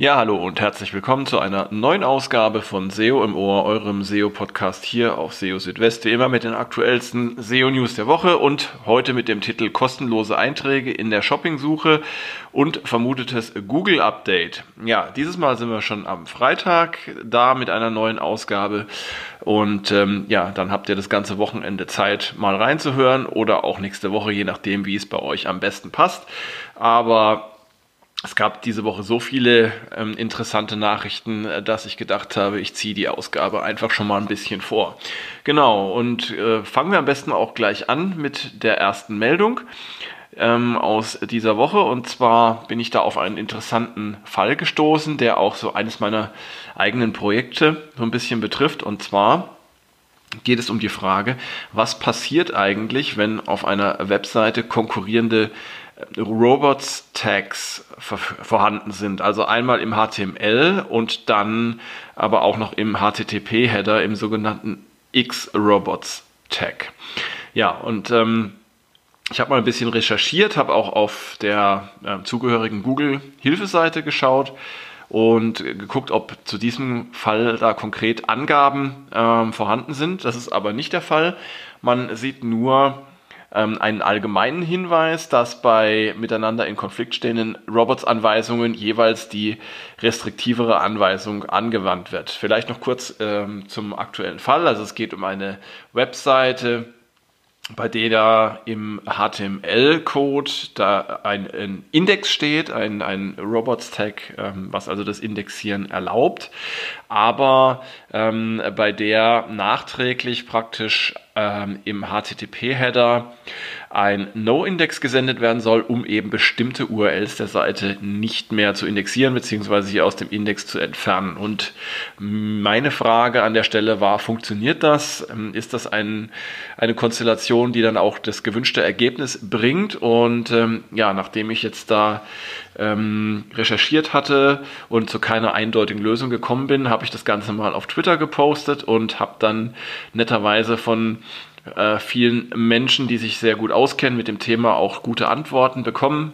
Ja, hallo und herzlich willkommen zu einer neuen Ausgabe von SEO im Ohr, eurem SEO-Podcast hier auf SEO Südwest, wie immer mit den aktuellsten SEO-News der Woche und heute mit dem Titel kostenlose Einträge in der Shoppingsuche und vermutetes Google-Update. Ja, dieses Mal sind wir schon am Freitag da mit einer neuen Ausgabe und ähm, ja, dann habt ihr das ganze Wochenende Zeit, mal reinzuhören oder auch nächste Woche, je nachdem, wie es bei euch am besten passt. Aber es gab diese Woche so viele ähm, interessante Nachrichten, äh, dass ich gedacht habe, ich ziehe die Ausgabe einfach schon mal ein bisschen vor. Genau, und äh, fangen wir am besten auch gleich an mit der ersten Meldung ähm, aus dieser Woche. Und zwar bin ich da auf einen interessanten Fall gestoßen, der auch so eines meiner eigenen Projekte so ein bisschen betrifft. Und zwar geht es um die Frage, was passiert eigentlich, wenn auf einer Webseite konkurrierende Robots-Tags vorhanden sind. Also einmal im HTML und dann aber auch noch im HTTP-Header, im sogenannten X-Robots-Tag. Ja, und ähm, ich habe mal ein bisschen recherchiert, habe auch auf der äh, zugehörigen Google-Hilfeseite geschaut und geguckt, ob zu diesem Fall da konkret Angaben ähm, vorhanden sind. Das ist aber nicht der Fall. Man sieht nur ähm, einen allgemeinen Hinweis, dass bei miteinander in Konflikt stehenden Robots-Anweisungen jeweils die restriktivere Anweisung angewandt wird. Vielleicht noch kurz ähm, zum aktuellen Fall. Also es geht um eine Webseite, bei der im HTML-Code da ein, ein, Index steht, ein, ein Robots-Tag, ähm, was also das Indexieren erlaubt, aber ähm, bei der nachträglich praktisch ähm, im HTTP-Header ein No-Index gesendet werden soll, um eben bestimmte URLs der Seite nicht mehr zu indexieren bzw. sie aus dem Index zu entfernen. Und meine Frage an der Stelle war, funktioniert das? Ähm, ist das ein, eine Konstellation, die dann auch das gewünschte Ergebnis bringt? Und ähm, ja, nachdem ich jetzt da ähm, recherchiert hatte und zu keiner eindeutigen Lösung gekommen bin, habe ich das Ganze mal auf Twitter gepostet und habe dann netterweise von äh, vielen Menschen, die sich sehr gut auskennen mit dem Thema, auch gute Antworten bekommen.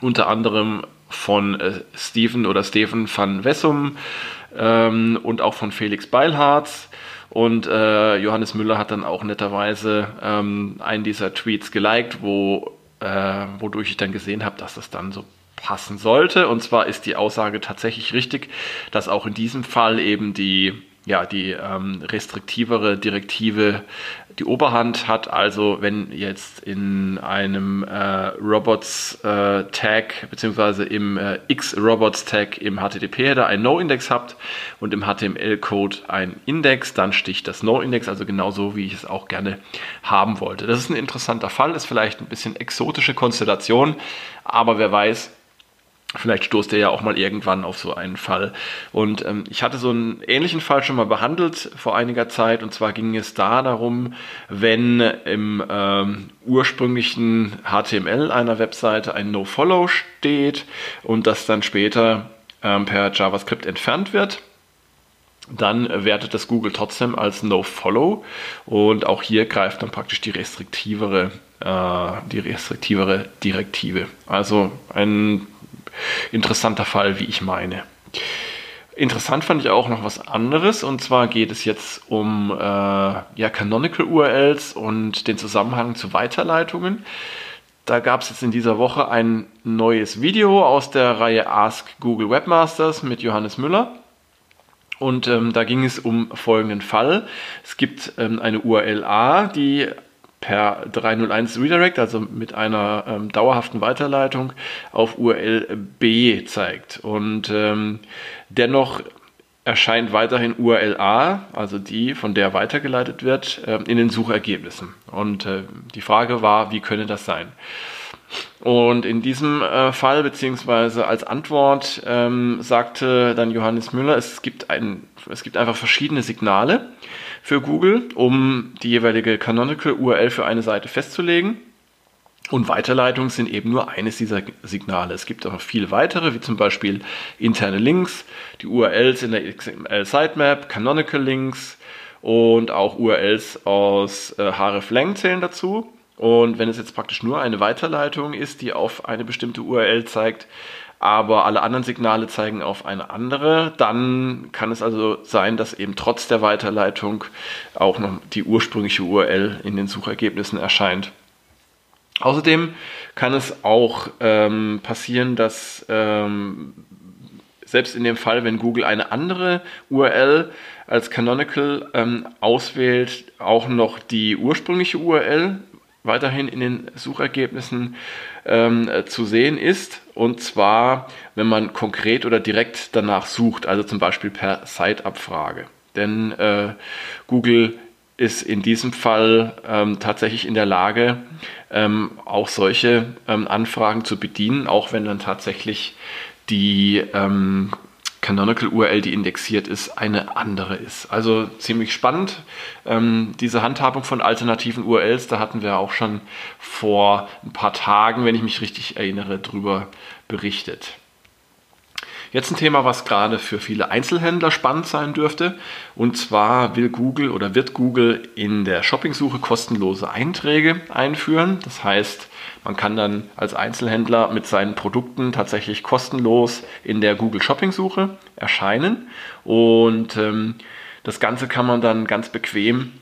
Unter anderem von äh, Steven oder Steven van Wessum ähm, und auch von Felix Beilharz. Und äh, Johannes Müller hat dann auch netterweise ähm, einen dieser Tweets geliked, wo, äh, wodurch ich dann gesehen habe, dass das dann so passen sollte. Und zwar ist die Aussage tatsächlich richtig, dass auch in diesem Fall eben die ja, die ähm, restriktivere Direktive die Oberhand hat. Also wenn jetzt in einem äh, Robots-Tag äh, beziehungsweise im äh, X-Robots-Tag im HTTP-Header ein No-Index habt und im HTML-Code ein Index, dann sticht das No-Index, also genauso wie ich es auch gerne haben wollte. Das ist ein interessanter Fall, ist vielleicht ein bisschen exotische Konstellation, aber wer weiß, Vielleicht stoßt er ja auch mal irgendwann auf so einen Fall. Und ähm, ich hatte so einen ähnlichen Fall schon mal behandelt vor einiger Zeit. Und zwar ging es da darum, wenn im ähm, ursprünglichen HTML einer Webseite ein No-Follow steht und das dann später ähm, per JavaScript entfernt wird dann wertet das Google trotzdem als No-Follow und auch hier greift dann praktisch die restriktivere, äh, die restriktivere Direktive. Also ein interessanter Fall, wie ich meine. Interessant fand ich auch noch was anderes und zwar geht es jetzt um äh, ja, Canonical URLs und den Zusammenhang zu Weiterleitungen. Da gab es jetzt in dieser Woche ein neues Video aus der Reihe Ask Google Webmasters mit Johannes Müller. Und ähm, da ging es um folgenden Fall. Es gibt ähm, eine URL A, die per 301 Redirect, also mit einer ähm, dauerhaften Weiterleitung auf URL B zeigt. Und ähm, dennoch erscheint weiterhin URL A, also die, von der weitergeleitet wird, äh, in den Suchergebnissen. Und äh, die Frage war, wie könne das sein? Und in diesem äh, Fall, beziehungsweise als Antwort, ähm, sagte dann Johannes Müller, es gibt, ein, es gibt einfach verschiedene Signale für Google, um die jeweilige Canonical URL für eine Seite festzulegen. Und Weiterleitungen sind eben nur eines dieser Signale. Es gibt auch noch viele weitere, wie zum Beispiel interne Links, die URLs in der XML Sitemap, Canonical Links und auch URLs aus äh, hreflang zählen dazu. Und wenn es jetzt praktisch nur eine Weiterleitung ist, die auf eine bestimmte URL zeigt, aber alle anderen Signale zeigen auf eine andere, dann kann es also sein, dass eben trotz der Weiterleitung auch noch die ursprüngliche URL in den Suchergebnissen erscheint. Außerdem kann es auch ähm, passieren, dass ähm, selbst in dem Fall, wenn Google eine andere URL als Canonical ähm, auswählt, auch noch die ursprüngliche URL weiterhin in den Suchergebnissen ähm, äh, zu sehen ist. Und zwar, wenn man konkret oder direkt danach sucht, also zum Beispiel per Site-Abfrage. Denn äh, Google ist in diesem Fall ähm, tatsächlich in der Lage, ähm, auch solche ähm, Anfragen zu bedienen, auch wenn dann tatsächlich die ähm, Canonical URL, die indexiert ist, eine andere ist. Also ziemlich spannend. Ähm, diese Handhabung von alternativen URLs, da hatten wir auch schon vor ein paar Tagen, wenn ich mich richtig erinnere, drüber berichtet. Jetzt ein Thema, was gerade für viele Einzelhändler spannend sein dürfte. Und zwar will Google oder wird Google in der Shoppingsuche kostenlose Einträge einführen. Das heißt, man kann dann als Einzelhändler mit seinen Produkten tatsächlich kostenlos in der Google Shopping Suche erscheinen. Und ähm, das Ganze kann man dann ganz bequem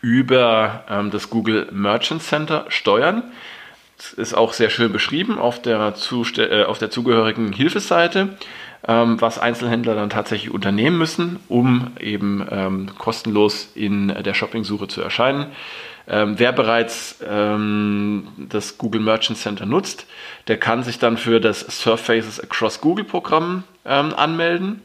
über ähm, das Google Merchant Center steuern. Das ist auch sehr schön beschrieben auf der, Zuste äh, auf der zugehörigen Hilfeseite, ähm, was Einzelhändler dann tatsächlich unternehmen müssen, um eben ähm, kostenlos in der Shopping-Suche zu erscheinen. Ähm, wer bereits ähm, das Google Merchant Center nutzt, der kann sich dann für das Surfaces Across Google Programm ähm, anmelden.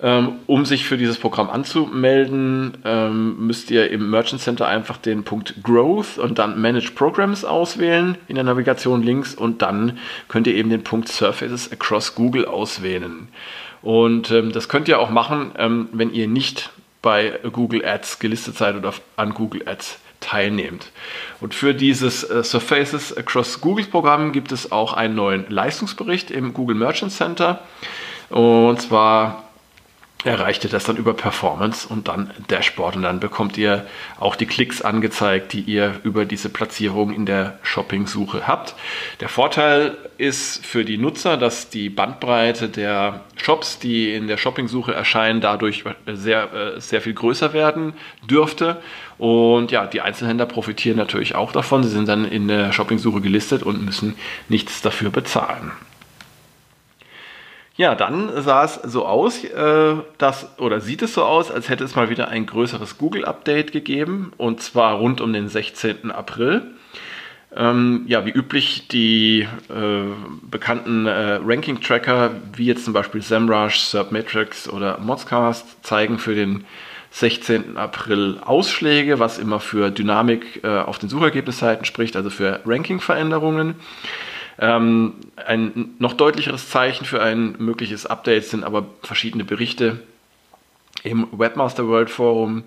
Ähm, um sich für dieses Programm anzumelden, ähm, müsst ihr im Merchant Center einfach den Punkt Growth und dann Manage Programs auswählen in der Navigation links und dann könnt ihr eben den Punkt Surfaces Across Google auswählen. Und ähm, das könnt ihr auch machen, wenn ihr nicht bei Google Ads gelistet seid oder an Google Ads teilnehmt. Und für dieses äh, Surfaces Across Google Programm gibt es auch einen neuen Leistungsbericht im Google Merchant Center. Und zwar erreicht ihr das dann über Performance und dann Dashboard und dann bekommt ihr auch die Klicks angezeigt, die ihr über diese Platzierung in der Shopping-Suche habt. Der Vorteil ist für die Nutzer, dass die Bandbreite der Shops, die in der Shopping-Suche erscheinen, dadurch sehr, äh, sehr viel größer werden dürfte. Und ja, die Einzelhändler profitieren natürlich auch davon. Sie sind dann in der Shopping-Suche gelistet und müssen nichts dafür bezahlen. Ja, dann sah es so aus, äh, dass, oder sieht es so aus, als hätte es mal wieder ein größeres Google-Update gegeben, und zwar rund um den 16. April. Ähm, ja, wie üblich, die äh, bekannten äh, Ranking-Tracker, wie jetzt zum Beispiel SEMrush, SERPmetrics oder Modscast, zeigen für den 16. April Ausschläge, was immer für Dynamik äh, auf den Suchergebnisseiten spricht, also für Ranking-Veränderungen. Ähm, ein noch deutlicheres Zeichen für ein mögliches Update sind aber verschiedene Berichte im Webmaster World Forum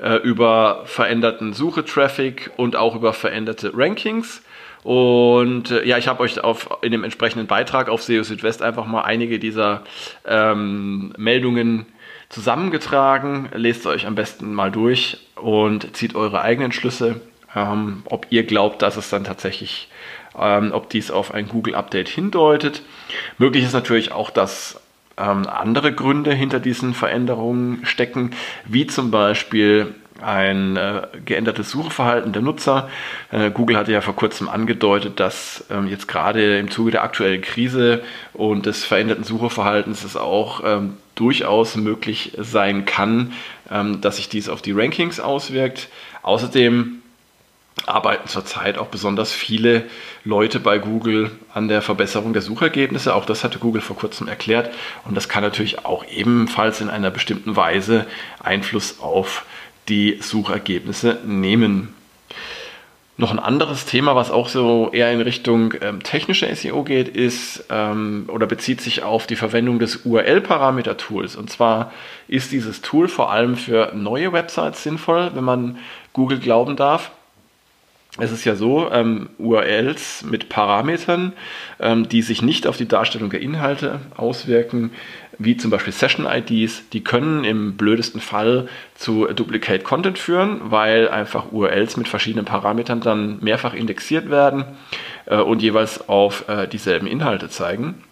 äh, über veränderten Suchetraffic und auch über veränderte Rankings. Und äh, ja, ich habe euch auf, in dem entsprechenden Beitrag auf SEO Südwest einfach mal einige dieser ähm, Meldungen zusammengetragen. Lest euch am besten mal durch und zieht eure eigenen Schlüsse, ähm, ob ihr glaubt, dass es dann tatsächlich ähm, ob dies auf ein Google-Update hindeutet. Möglich ist natürlich auch, dass ähm, andere Gründe hinter diesen Veränderungen stecken, wie zum Beispiel ein äh, geändertes Suchverhalten der Nutzer. Äh, Google hatte ja vor kurzem angedeutet, dass ähm, jetzt gerade im Zuge der aktuellen Krise und des veränderten Suchverhaltens es auch ähm, durchaus möglich sein kann, ähm, dass sich dies auf die Rankings auswirkt. Außerdem arbeiten zurzeit auch besonders viele Leute bei Google an der Verbesserung der Suchergebnisse. Auch das hatte Google vor kurzem erklärt. Und das kann natürlich auch ebenfalls in einer bestimmten Weise Einfluss auf die Suchergebnisse nehmen. Noch ein anderes Thema, was auch so eher in Richtung ähm, technische SEO geht, ist ähm, oder bezieht sich auf die Verwendung des URL-Parameter-Tools. Und zwar ist dieses Tool vor allem für neue Websites sinnvoll, wenn man Google glauben darf es ist ja so, ähm, URLs mit Parametern, ähm, die sich nicht auf die Darstellung der Inhalte auswirken, wie zum Beispiel Session-IDs, die können im blödesten Fall zu Duplicate Content führen, weil einfach URLs mit verschiedenen Parametern dann mehrfach indexiert werden. äh, und jeweils auf äh, dieselben Inhalte zeigen.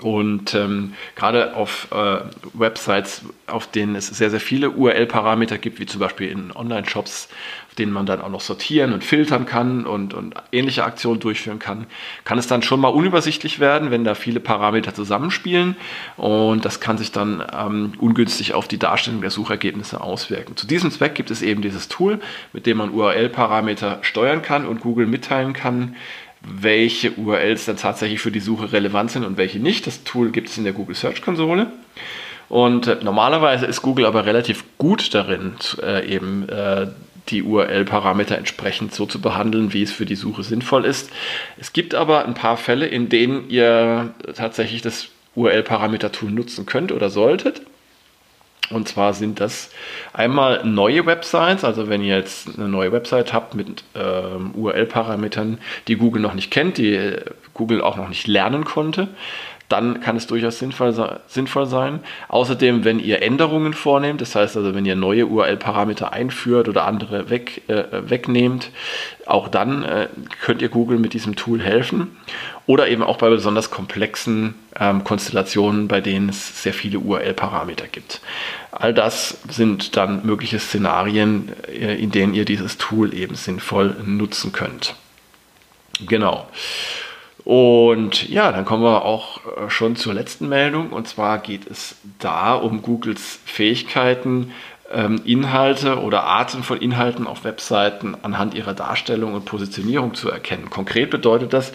Und ähm, gerade auf äh, Websites, auf denen es sehr, sehr viele URL-Parameter gibt, wie zum Beispiel in Online-Shops, auf denen man dann auch noch sortieren und filtern kann und, und ähnliche Aktionen durchführen kann, kann es dann schon mal unübersichtlich werden, wenn da viele Parameter zusammenspielen. Und das kann sich dann ähm, ungünstig auf die Darstellung der Suchergebnisse auswirken. Zu diesem Zweck gibt es eben dieses Tool, mit dem man URL-Parameter steuern kann und Google mitteilen kann, welche URLs dann tatsächlich für die Suche relevant sind und welche nicht. Das Tool gibt es in der Google Search Konsole. Und äh, normalerweise ist Google aber relativ gut darin, äh, eben äh, die URL-Parameter entsprechend so zu behandeln, wie es für die Suche sinnvoll ist. Es gibt aber ein paar Fälle, in denen ihr tatsächlich das URL-Parameter-Tool nutzen könnt oder solltet. Und zwar sind das einmal neue Websites, also wenn ihr jetzt eine neue Website habt mit ähm, URL-Parametern, die Google noch nicht kennt, die äh, Google auch noch nicht lernen konnte, dann kann es durchaus sinnvoll, sinnvoll sein. Außerdem, wenn ihr Änderungen vornehmt, das heißt also, wenn ihr neue URL-Parameter einführt oder andere weg, äh, wegnehmt, auch dann äh, könnt ihr Google mit diesem Tool helfen. Oder eben auch bei besonders komplexen ähm, Konstellationen, bei denen es sehr viele URL-Parameter gibt. All das sind dann mögliche Szenarien, äh, in denen ihr dieses Tool eben sinnvoll nutzen könnt. Genau. Und ja, dann kommen wir auch äh, schon zur letzten Meldung. Und zwar geht es da um Googles Fähigkeiten, ähm, Inhalte oder Arten von Inhalten auf Webseiten anhand ihrer Darstellung und Positionierung zu erkennen. Konkret bedeutet das,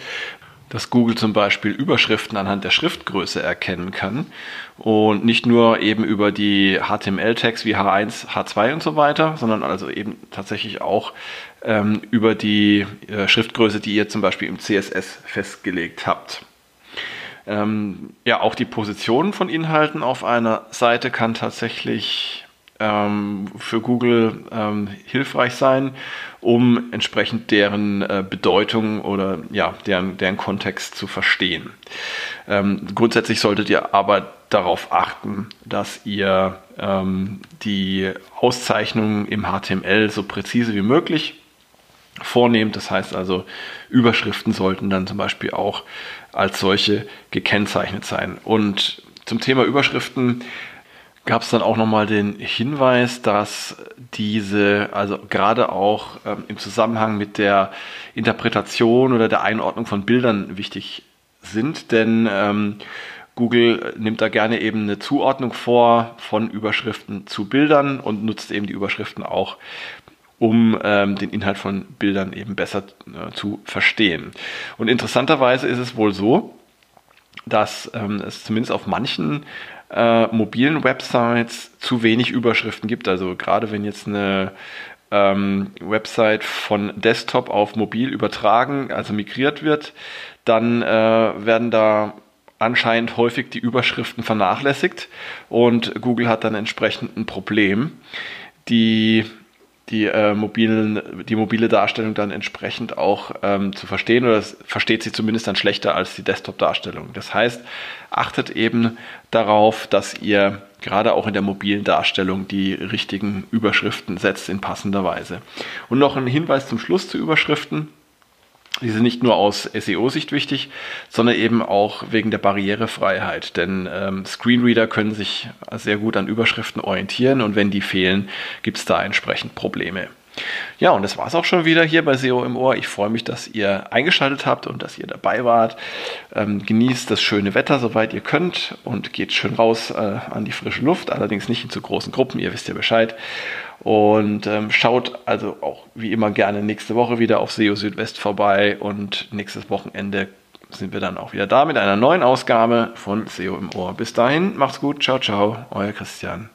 dass Google zum Beispiel Überschriften anhand der Schriftgröße erkennen kann und nicht nur eben über die HTML-Tags wie H1, H2 und so weiter, sondern also eben tatsächlich auch ähm, über die äh, Schriftgröße, die ihr zum Beispiel im CSS festgelegt habt. Ähm, ja, auch die Position von Inhalten auf einer Seite kann tatsächlich ähm, für Google ähm, hilfreich sein, um entsprechend deren äh, Bedeutung oder ja, deren, deren Kontext zu verstehen. Ähm, grundsätzlich solltet ihr aber darauf achten, dass ihr ähm, die Auszeichnungen im HTML so präzise wie möglich vornehmt. Das heißt also, Überschriften sollten dann zum Beispiel auch als solche gekennzeichnet sein. Und zum Thema Überschriften gab es dann auch nochmal den Hinweis, dass diese, also gerade auch ähm, im Zusammenhang mit der Interpretation oder der Einordnung von Bildern wichtig sind, denn ähm, Google nimmt da gerne eben eine Zuordnung vor von Überschriften zu Bildern und nutzt eben die Überschriften auch um ähm, den Inhalt von Bildern eben besser äh, zu verstehen. Und interessanterweise ist es wohl so, dass ähm, es zumindest auf manchen äh, mobilen Websites zu wenig Überschriften gibt. Also gerade wenn jetzt eine ähm, Website von Desktop auf mobil übertragen, also migriert wird, dann äh, werden da anscheinend häufig die Überschriften vernachlässigt und Google hat dann entsprechend ein Problem. Die die, äh, mobilen, die mobile Darstellung dann entsprechend auch ähm, zu verstehen oder versteht sie zumindest dann schlechter als die Desktop-Darstellung. Das heißt, achtet eben darauf, dass ihr gerade auch in der mobilen Darstellung die richtigen Überschriften setzt in passender Weise. Und noch ein Hinweis zum Schluss zu Überschriften. Die sind nicht nur aus SEO-Sicht wichtig, sondern eben auch wegen der Barrierefreiheit. Denn ähm, Screenreader können sich sehr gut an Überschriften orientieren und wenn die fehlen, gibt es da entsprechend Probleme. Ja, und das war es auch schon wieder hier bei SEO im Ohr. Ich freue mich, dass ihr eingeschaltet habt und dass ihr dabei wart. Ähm, genießt das schöne Wetter, soweit ihr könnt und geht schön raus äh, an die frische Luft, allerdings nicht in zu großen Gruppen, ihr wisst ja Bescheid. Und ähm, schaut also auch wie immer gerne nächste Woche wieder auf SEO Südwest vorbei und nächstes Wochenende sind wir dann auch wieder da mit einer neuen Ausgabe von SEO im Ohr. Bis dahin, macht's gut, ciao, ciao, euer Christian.